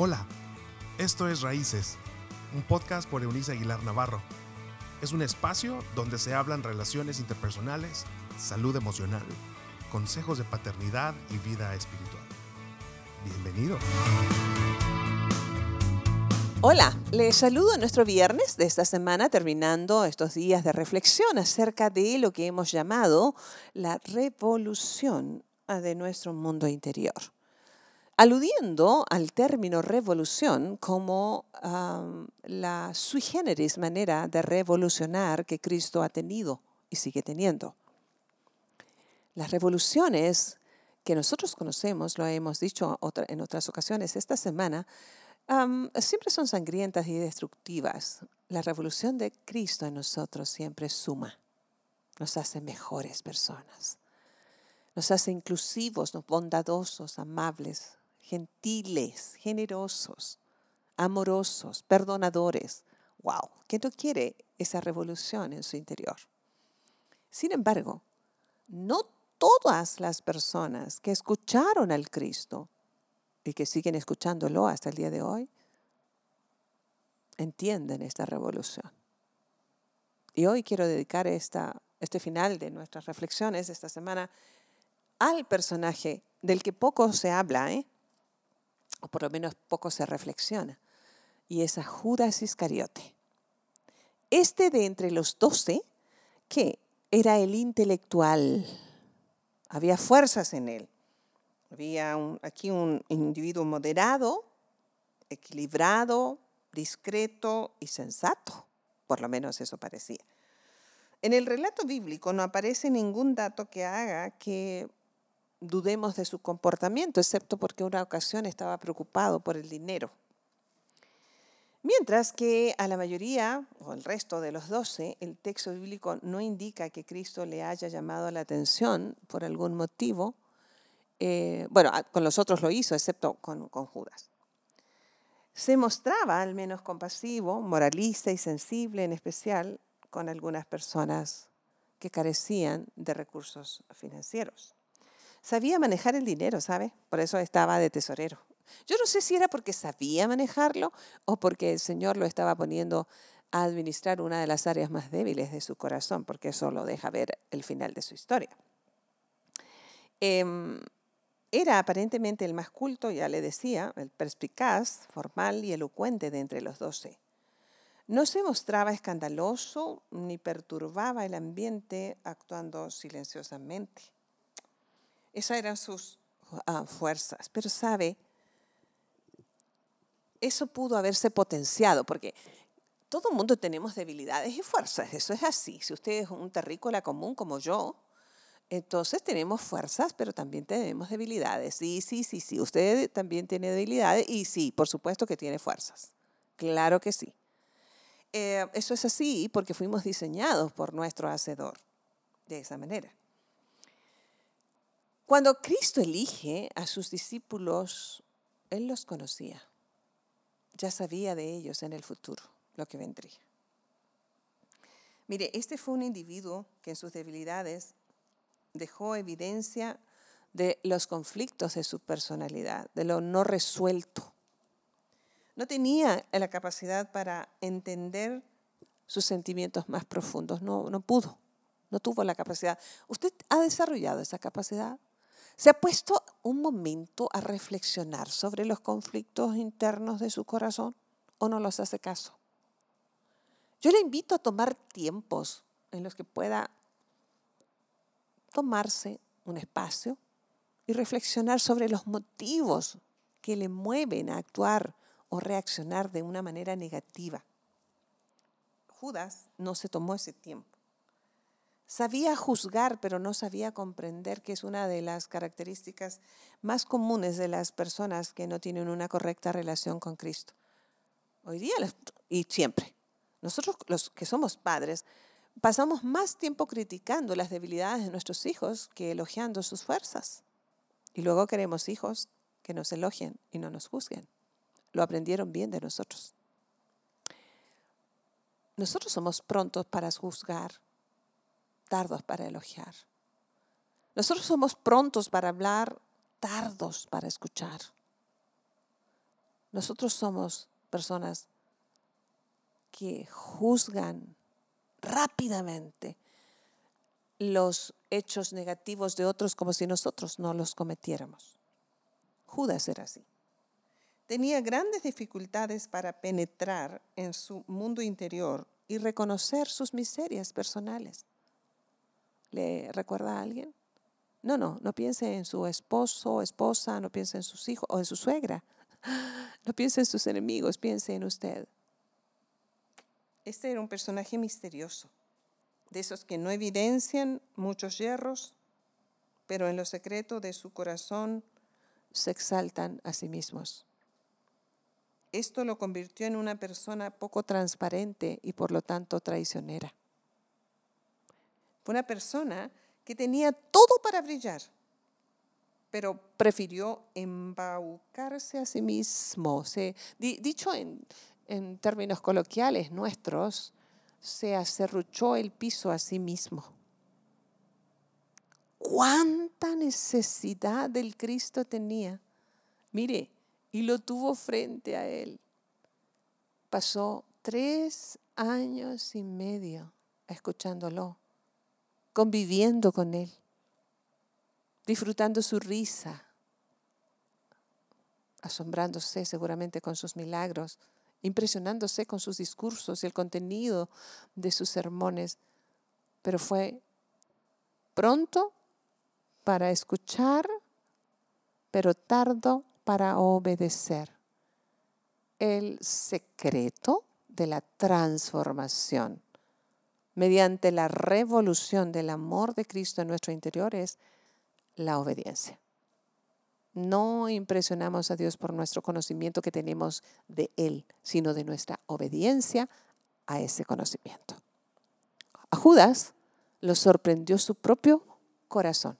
Hola, esto es Raíces, un podcast por Eunice Aguilar Navarro. Es un espacio donde se hablan relaciones interpersonales, salud emocional, consejos de paternidad y vida espiritual. Bienvenido. Hola, les saludo en nuestro viernes de esta semana, terminando estos días de reflexión acerca de lo que hemos llamado la revolución de nuestro mundo interior aludiendo al término revolución como la sui generis manera de revolucionar que Cristo ha tenido y sigue teniendo. Las revoluciones que nosotros conocemos, lo hemos dicho en otras ocasiones esta semana, siempre son sangrientas y destructivas. La revolución de Cristo en nosotros siempre suma, nos hace mejores personas, nos hace inclusivos, bondadosos, amables, gentiles, generosos, amorosos, perdonadores. ¡Wow! ¿Quién no quiere esa revolución en su interior? Sin embargo, no todas las personas que escucharon al Cristo y que siguen escuchándolo hasta el día de hoy entienden esta revolución. Y hoy quiero dedicar esta, este final de nuestras reflexiones esta semana al personaje del que poco se habla, ¿eh? O por lo menos poco se reflexiona, y es a Judas Iscariote. Este de entre los doce, que era el intelectual, había fuerzas en él. Había aquí un individuo moderado, equilibrado, discreto y sensato, por lo menos eso parecía. En el relato bíblico no aparece ningún dato que haga que dudemos de su comportamiento, excepto porque una ocasión estaba preocupado por el dinero. Mientras que a la mayoría, o el resto de los doce, el texto bíblico no indica que Cristo le haya llamado la atención por algún motivo. Eh, bueno, con los otros lo hizo, excepto con, con Judas. Se mostraba al menos compasivo, moralista y sensible, en especial con algunas personas que carecían de recursos financieros sabía manejar el dinero, ¿sabe? Por eso estaba de tesorero. Yo no sé si era porque sabía manejarlo o porque el Señor lo estaba poniendo a administrar una de las áreas más débiles de su corazón, porque eso lo deja ver el final de su historia. Em, era aparentemente el más culto, ya le decía, el perspicaz, formal y elocuente de entre los doce. No se mostraba escandaloso ni perturbaba el ambiente actuando silenciosamente. Esas eran sus ah, fuerzas. Pero sabe, eso pudo haberse potenciado, porque todo el mundo tenemos debilidades y fuerzas, eso es así. Si usted es un terrícola común como yo, entonces tenemos fuerzas, pero también tenemos debilidades. Sí, sí, sí, sí, usted también tiene debilidades y sí, por supuesto que tiene fuerzas. Claro que sí. Eh, eso es así porque fuimos diseñados por nuestro Hacedor de esa manera. Cuando Cristo elige a sus discípulos, Él los conocía. Ya sabía de ellos en el futuro lo que vendría. Mire, este fue un individuo que en sus debilidades dejó evidencia de los conflictos de su personalidad, de lo no resuelto. No tenía la capacidad para entender sus sentimientos más profundos, no, no pudo, no tuvo la capacidad. ¿Usted ha desarrollado esa capacidad? ¿Se ha puesto un momento a reflexionar sobre los conflictos internos de su corazón o no los hace caso? Yo le invito a tomar tiempos en los que pueda tomarse un espacio y reflexionar sobre los motivos que le mueven a actuar o reaccionar de una manera negativa. Judas no se tomó ese tiempo. Sabía juzgar, pero no sabía comprender, que es una de las características más comunes de las personas que no tienen una correcta relación con Cristo. Hoy día y siempre. Nosotros los que somos padres pasamos más tiempo criticando las debilidades de nuestros hijos que elogiando sus fuerzas. Y luego queremos hijos que nos elogien y no nos juzguen. Lo aprendieron bien de nosotros. Nosotros somos prontos para juzgar, tardos para elogiar. Nosotros somos prontos para hablar, tardos para escuchar. Nosotros somos personas que juzgan rápidamente los hechos negativos de otros como si nosotros no los cometiéramos. Judas era así. Tenía grandes dificultades para penetrar en su mundo interior y reconocer sus miserias personales. ¿Le recuerda a alguien? No, no, no piense en su esposo o esposa, no piense en sus hijos o en su suegra. No piense en sus enemigos, piense en usted. Este era un personaje misterioso, de esos que no evidencian muchos hierros, pero en lo secreto de su corazón se exaltan a sí mismos. Esto lo convirtió en una persona poco transparente y por lo tanto traicionera. Una persona que tenía todo para brillar, pero prefirió embaucarse a sí mismo. Dicho en, en términos coloquiales nuestros, se acerruchó el piso a sí mismo. ¿Cuánta necesidad del Cristo tenía? Mire, y lo tuvo frente a él. Pasó tres años y medio escuchándolo, conviviendo con él, disfrutando su risa, asombrándose seguramente con sus milagros, impresionándose con sus discursos y el contenido de sus sermones, pero fue pronto para escuchar, pero tardo para obedecer. El secreto de la transformación mediante la revolución del amor de Cristo en nuestro interior es la obediencia. No impresionamos a Dios por nuestro conocimiento que tenemos de Él, sino de nuestra obediencia a ese conocimiento. A Judas lo sorprendió su propio corazón.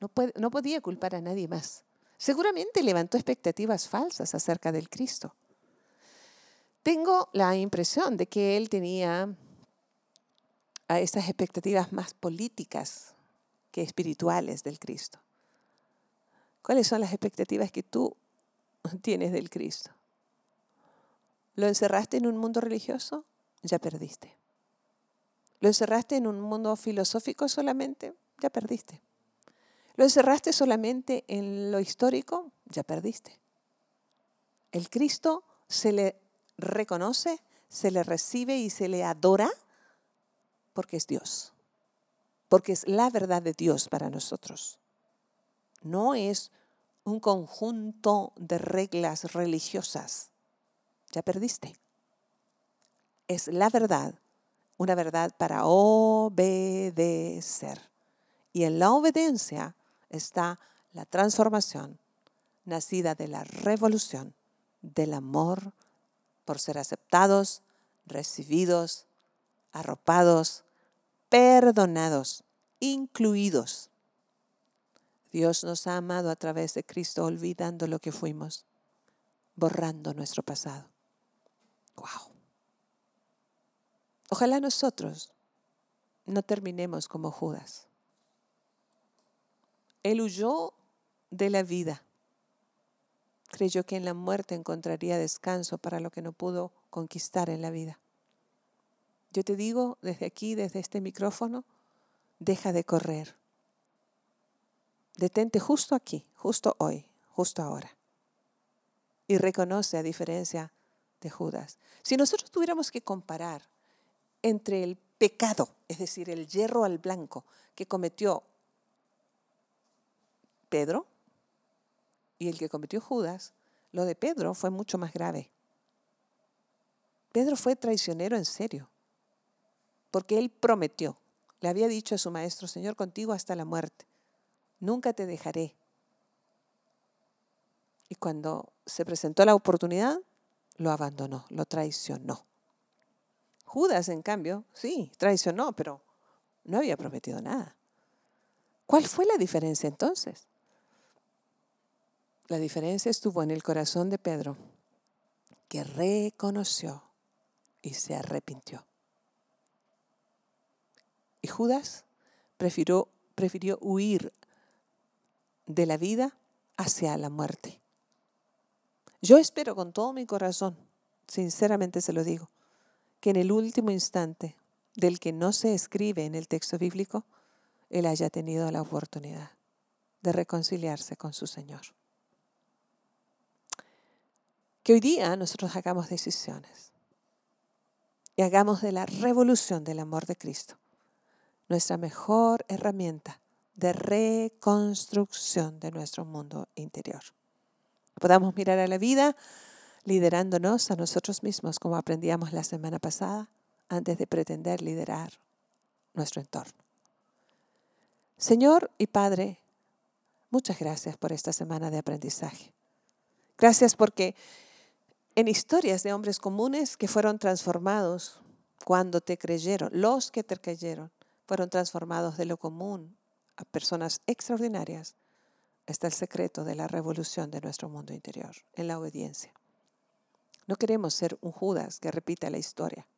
No, no podía culpar a nadie más. Seguramente levantó expectativas falsas acerca del Cristo. Tengo la impresión de que él tenía a estas expectativas más políticas que espirituales del Cristo. ¿Cuáles son las expectativas que tú tienes del Cristo? ¿Lo encerraste en un mundo religioso? Ya perdiste. ¿Lo encerraste en un mundo filosófico solamente? Ya perdiste. ¿Lo encerraste solamente en lo histórico? Ya perdiste. El Cristo se le reconoce, se le recibe y se le adora porque es Dios, porque es la verdad de Dios para nosotros. No es un conjunto de reglas religiosas. Ya perdiste. Es la verdad, una verdad para obedecer. Y en la obediencia está la transformación nacida de la revolución del amor por ser aceptados, recibidos, arropados, perdonados, incluidos. Dios nos ha amado a través de Cristo olvidando lo que fuimos, borrando nuestro pasado. Wow. Ojalá nosotros no terminemos como Judas. Él huyó de la vida. Creyó que en la muerte encontraría descanso para lo que no pudo conquistar en la vida. Yo te digo desde aquí, desde este micrófono, deja de correr. Detente justo aquí, justo hoy, justo ahora. Y reconoce a diferencia de Judas. Si nosotros tuviéramos que comparar entre el pecado, es decir, el hierro al blanco que cometió Pedro y el que cometió Judas, lo de Pedro fue mucho más grave. Pedro fue traicionero en serio, porque él prometió, le había dicho a su maestro, Señor, contigo hasta la muerte, nunca te dejaré. Y cuando se presentó la oportunidad, lo abandonó, lo traicionó. Judas, en cambio, sí, traicionó, pero no había prometido nada. ¿Cuál fue la diferencia entonces? La diferencia estuvo en el corazón de Pedro, que reconoció y se arrepintió. Y Judas prefirió, huir de la vida hacia la muerte. Yo espero con todo mi corazón, sinceramente se lo digo, que en el último instante del que no se escribe en el texto bíblico, él haya tenido la oportunidad de reconciliarse con su Señor. Que hoy día nosotros hagamos decisiones y hagamos de la revolución del amor de Cristo nuestra mejor herramienta de reconstrucción de nuestro mundo interior. Podamos mirar a la vida liderándonos a nosotros mismos como aprendíamos la semana pasada antes de pretender liderar nuestro entorno. Señor y Padre, muchas gracias por esta semana de aprendizaje. Gracias porque en historias de hombres comunes que fueron transformados cuando te creyeron, los que te creyeron, fueron transformados de lo común a personas extraordinarias, está el secreto de la revolución de nuestro mundo interior, en la obediencia. No queremos ser un Judas que repita la historia,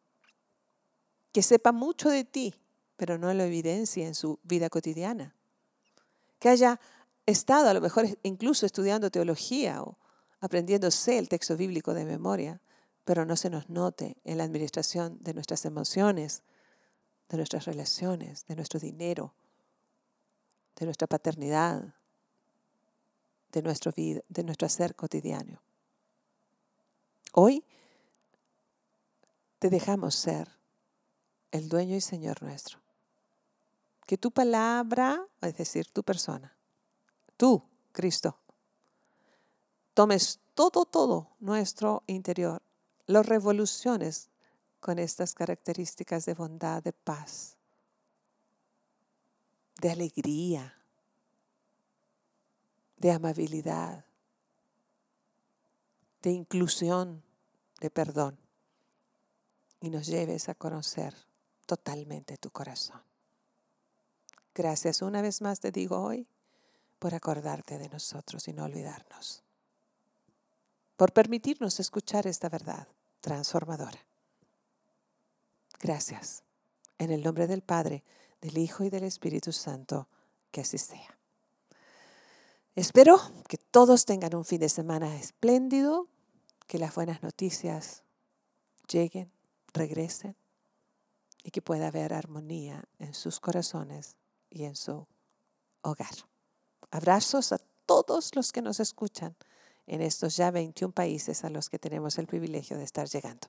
que sepa mucho de ti, pero no lo evidencia en su vida cotidiana, que haya estado a lo mejor incluso estudiando teología o aprendiéndose el texto bíblico de memoria, pero no se nos note en la administración de nuestras emociones, de nuestras relaciones, de nuestro dinero, de nuestra paternidad, de nuestro, vida, de nuestro hacer cotidiano. Hoy te dejamos ser el dueño y Señor nuestro. Que tu palabra, es decir, tu persona, tú, Cristo, tomes todo, todo nuestro interior, lo revoluciones con estas características de bondad, de paz, de alegría, de amabilidad, de inclusión, de perdón, y nos lleves a conocer totalmente tu corazón. Gracias una vez más te digo hoy por acordarte de nosotros y no olvidarnos por permitirnos escuchar esta verdad transformadora. Gracias. En el nombre del Padre, del Hijo y del Espíritu Santo, que así sea. Espero que todos tengan un fin de semana espléndido, que las buenas noticias lleguen, regresen y que pueda haber armonía en sus corazones y en su hogar. Abrazos a todos los que nos escuchan en estos ya 21 países a los que tenemos el privilegio de estar llegando.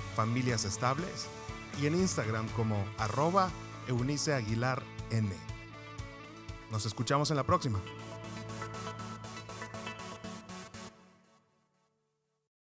Familias Estables y en Instagram como arroba Eunice Aguilar N. Nos escuchamos en la próxima.